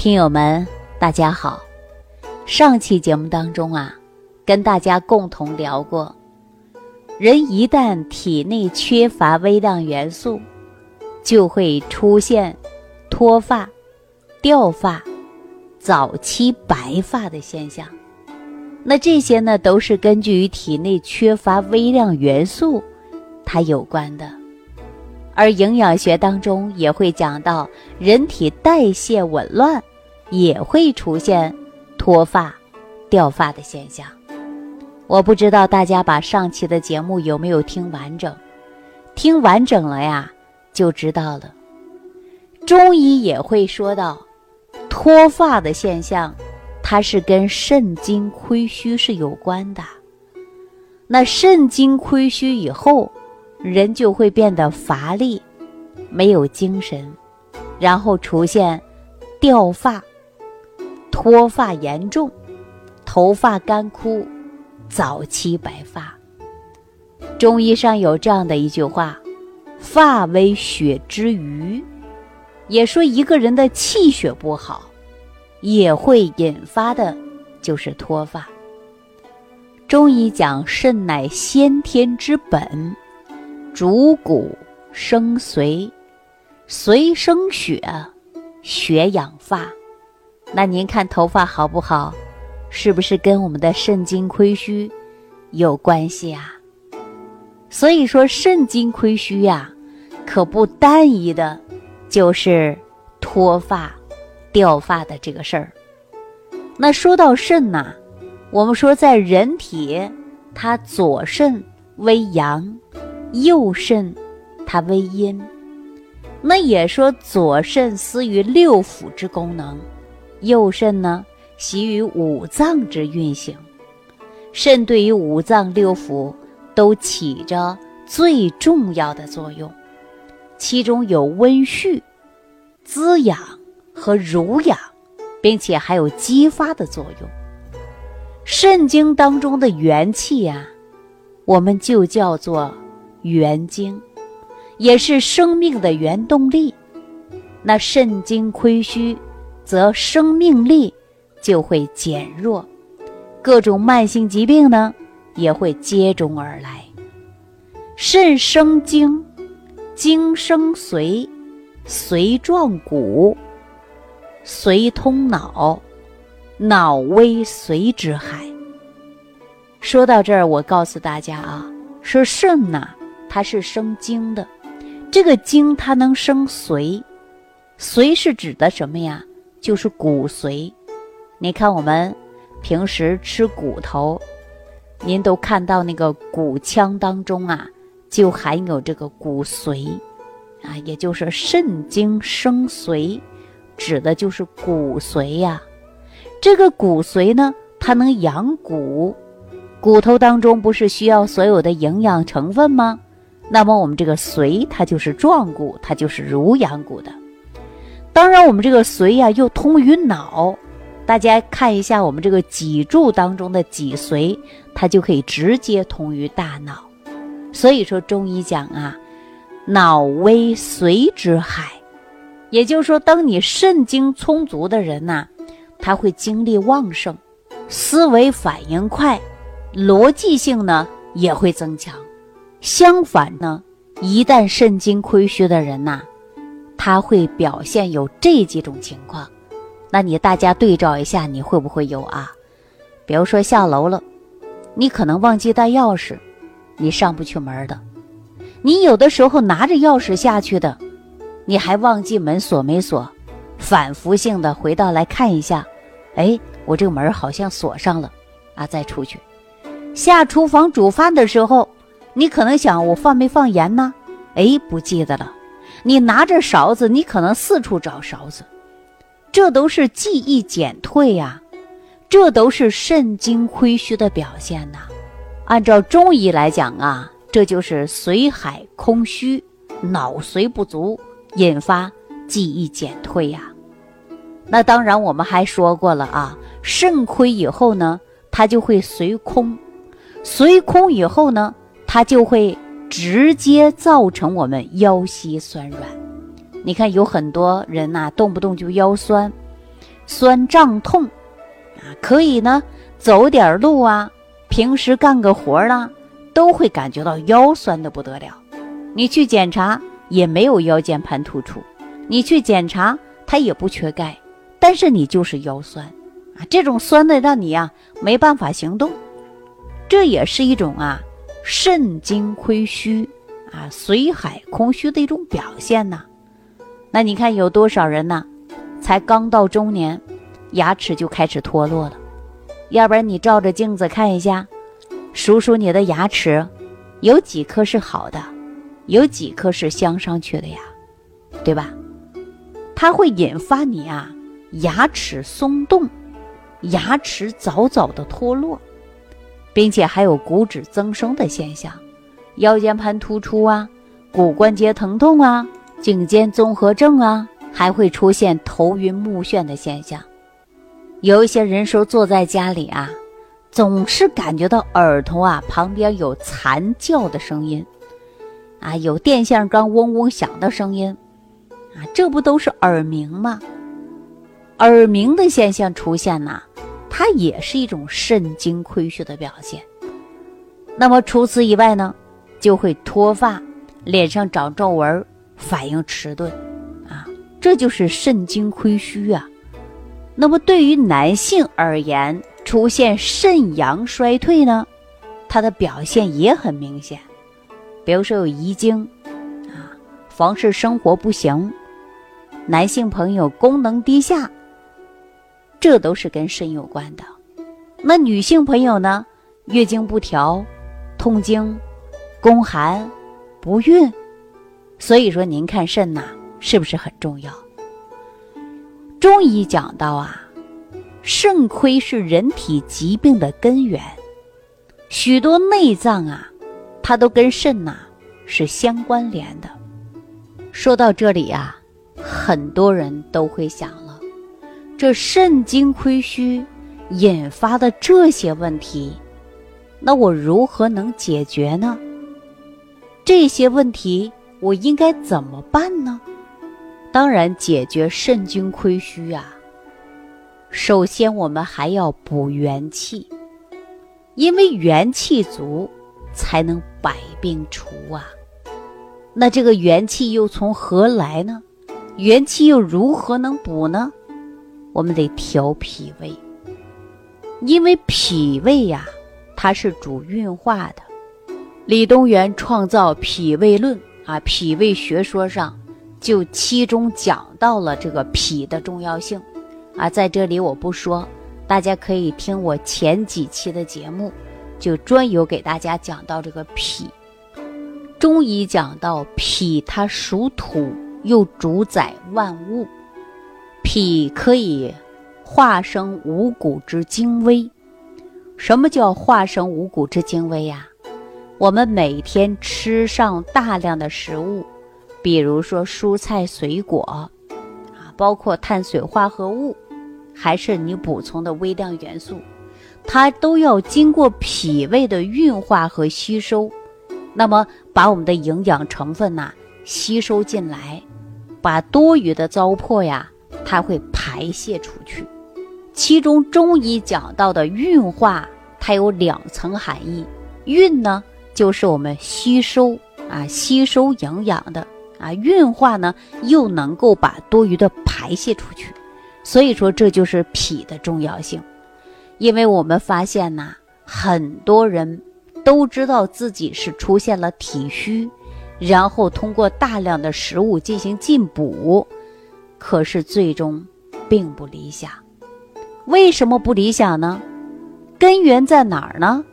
听友们，大家好。上期节目当中啊，跟大家共同聊过，人一旦体内缺乏微量元素，就会出现脱发、掉发、早期白发的现象。那这些呢，都是根据于体内缺乏微量元素它有关的。而营养学当中也会讲到，人体代谢紊乱。也会出现脱发、掉发的现象。我不知道大家把上期的节目有没有听完整？听完整了呀，就知道了。中医也会说到，脱发的现象，它是跟肾精亏虚是有关的。那肾精亏虚以后，人就会变得乏力，没有精神，然后出现掉发。脱发严重，头发干枯，早期白发。中医上有这样的一句话：“发为血之余”，也说一个人的气血不好，也会引发的，就是脱发。中医讲肾乃先天之本，主骨生髓，髓生血，血养发。那您看头发好不好，是不是跟我们的肾精亏虚有关系啊？所以说肾精亏虚呀，可不单一的，就是脱发、掉发的这个事儿。那说到肾呐，我们说在人体，它左肾为阳，右肾它为阴。那也说左肾司于六腑之功能。右肾呢，习于五脏之运行，肾对于五脏六腑都起着最重要的作用，其中有温煦、滋养和濡养，并且还有激发的作用。肾经当中的元气呀，我们就叫做元精，也是生命的原动力。那肾精亏虚。则生命力就会减弱，各种慢性疾病呢也会接踵而来。肾生精，精生髓，髓壮骨，髓通脑，脑为髓之海。说到这儿，我告诉大家啊，说肾呐，它是生精的，这个精它能生髓，髓是指的什么呀？就是骨髓，你看我们平时吃骨头，您都看到那个骨腔当中啊，就含有这个骨髓，啊，也就是肾精生髓，指的就是骨髓呀。这个骨髓呢，它能养骨，骨头当中不是需要所有的营养成分吗？那么我们这个髓，它就是壮骨，它就是濡养骨的。当然，我们这个髓呀又通于脑，大家看一下我们这个脊柱当中的脊髓，它就可以直接通于大脑。所以说中医讲啊，脑为髓之海，也就是说，当你肾精充足的人呐，他会精力旺盛，思维反应快，逻辑性呢也会增强。相反呢，一旦肾精亏虚的人呐。他会表现有这几种情况，那你大家对照一下，你会不会有啊？比如说下楼了，你可能忘记带钥匙，你上不去门的。你有的时候拿着钥匙下去的，你还忘记门锁没锁，反复性的回到来看一下，哎，我这个门好像锁上了啊，再出去。下厨房煮饭的时候，你可能想我放没放盐呢？哎，不记得了。你拿着勺子，你可能四处找勺子，这都是记忆减退呀，这都是肾精亏虚的表现呐。按照中医来讲啊，这就是髓海空虚、脑髓不足，引发记忆减退呀。那当然，我们还说过了啊，肾亏以后呢，它就会髓空，髓空以后呢，它就会。直接造成我们腰膝酸软。你看，有很多人呐，动不动就腰酸，酸胀痛啊，可以呢走点路啊，平时干个活啦，都会感觉到腰酸的不得了。你去检查也没有腰间盘突出，你去检查它也不缺钙，但是你就是腰酸啊，这种酸的让你呀没办法行动，这也是一种啊肾精亏虚啊髓海空虚的一种表现呐。那你看有多少人呢？才刚到中年，牙齿就开始脱落了。要不然你照着镜子看一下，数数你的牙齿，有几颗是好的，有几颗是镶上去的呀？对吧？它会引发你啊牙齿松动，牙齿早早的脱落，并且还有骨质增生的现象，腰间盘突出啊，骨关节疼痛啊。颈肩综合症啊，还会出现头晕目眩的现象。有一些人说坐在家里啊，总是感觉到耳朵啊旁边有惨叫的声音，啊，有电线杆嗡嗡响的声音，啊，这不都是耳鸣吗？耳鸣的现象出现呐，它也是一种肾精亏虚的表现。那么除此以外呢，就会脱发，脸上长皱纹。反应迟钝，啊，这就是肾精亏虚啊。那么对于男性而言，出现肾阳衰退呢，它的表现也很明显。比如说有遗精，啊，房事生活不行，男性朋友功能低下，这都是跟肾有关的。那女性朋友呢，月经不调，痛经，宫寒，不孕。所以说，您看肾呐，是不是很重要？中医讲到啊，肾亏是人体疾病的根源，许多内脏啊，它都跟肾呐是相关联的。说到这里啊，很多人都会想了，这肾精亏虚引发的这些问题，那我如何能解决呢？这些问题。我应该怎么办呢？当然，解决肾精亏虚啊，首先我们还要补元气，因为元气足才能百病除啊。那这个元气又从何来呢？元气又如何能补呢？我们得调脾胃，因为脾胃呀，它是主运化的。李东垣创造脾胃论。啊，脾胃学说上就其中讲到了这个脾的重要性，啊，在这里我不说，大家可以听我前几期的节目，就专有给大家讲到这个脾。中医讲到脾，它属土，又主宰万物，脾可以化生五谷之精微。什么叫化生五谷之精微呀？我们每天吃上大量的食物，比如说蔬菜水果，啊，包括碳水化合物，还是你补充的微量元素，它都要经过脾胃的运化和吸收，那么把我们的营养成分呐吸收进来，把多余的糟粕呀，它会排泄出去。其中中医讲到的运化，它有两层含义，运呢。就是我们吸收啊，吸收营养的啊，运化呢又能够把多余的排泄出去，所以说这就是脾的重要性。因为我们发现呐，很多人都知道自己是出现了体虚，然后通过大量的食物进行进补，可是最终并不理想。为什么不理想呢？根源在哪儿呢？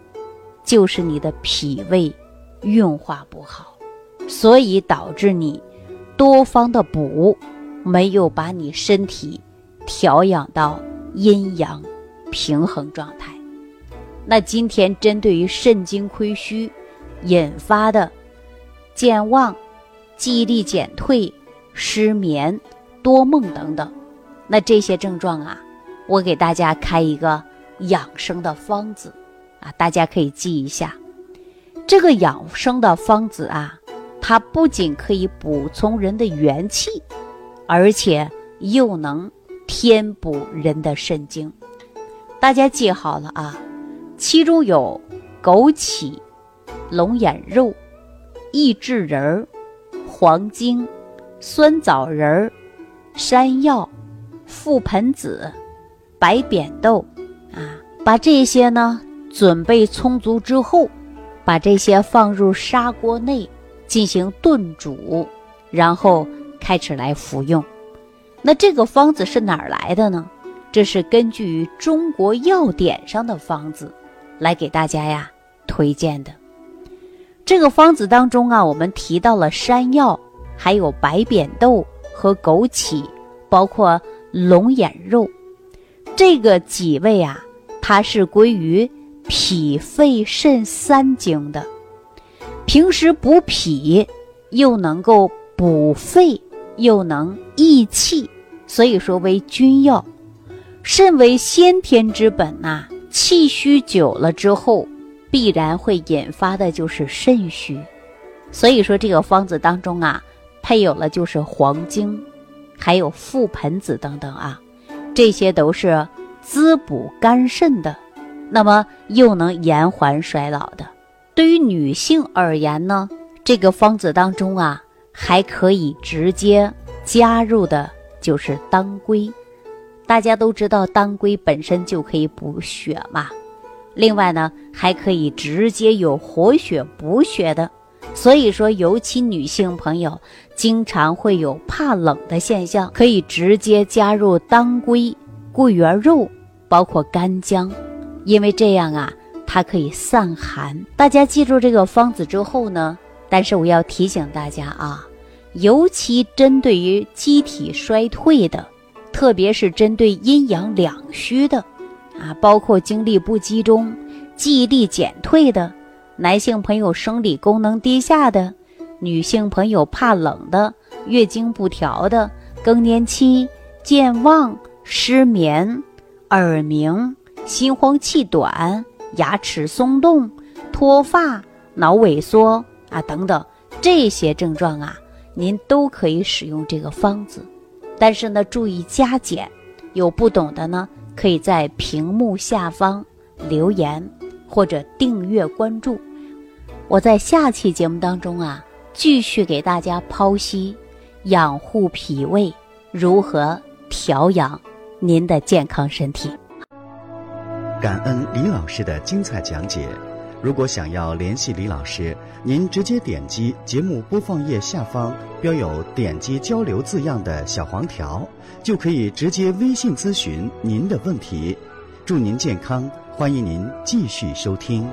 就是你的脾胃运化不好，所以导致你多方的补没有把你身体调养到阴阳平衡状态。那今天针对于肾精亏虚引发的健忘、记忆力减退、失眠、多梦等等，那这些症状啊，我给大家开一个养生的方子。啊，大家可以记一下，这个养生的方子啊，它不仅可以补充人的元气，而且又能填补人的肾精。大家记好了啊，其中有枸杞、龙眼肉、益智仁儿、黄精、酸枣仁儿、山药、覆盆子、白扁豆啊。把这些呢准备充足之后，把这些放入砂锅内进行炖煮，然后开始来服用。那这个方子是哪儿来的呢？这是根据中国药典上的方子来给大家呀推荐的。这个方子当中啊，我们提到了山药，还有白扁豆和枸杞，包括龙眼肉，这个几味啊，它是归于脾、肺、肾三经的。平时补脾，又能够补肺，又能益气，所以说为君药。肾为先天之本呐，气虚久了之后，必然会引发的就是肾虚。所以说这个方子当中啊，配有了就是黄精，还有覆盆子等等啊，这些都是滋补肝肾的，那么又能延缓衰老的。对于女性而言呢，这个方子当中啊，还可以直接加入的就是当归。大家都知道，当归本身就可以补血嘛。另外呢，还可以直接有活血补血的。所以说，尤其女性朋友经常会有怕冷的现象，可以直接加入当归、桂圆肉，包括干姜，因为这样啊，它可以散寒。大家记住这个方子之后呢，但是我要提醒大家啊，尤其针对于机体衰退的。特别是针对阴阳两虚的，啊，包括精力不集中、记忆力减退的，男性朋友生理功能低下的，女性朋友怕冷的，月经不调的，更年期、健忘、失眠、耳鸣、心慌气短、牙齿松动、脱发、脑萎缩啊等等这些症状啊，您都可以使用这个方子。但是呢，注意加减，有不懂的呢，可以在屏幕下方留言或者订阅关注。我在下期节目当中啊，继续给大家剖析养护脾胃，如何调养您的健康身体。感恩李老师的精彩讲解。如果想要联系李老师，您直接点击节目播放页下方标有“点击交流”字样的小黄条，就可以直接微信咨询您的问题。祝您健康，欢迎您继续收听。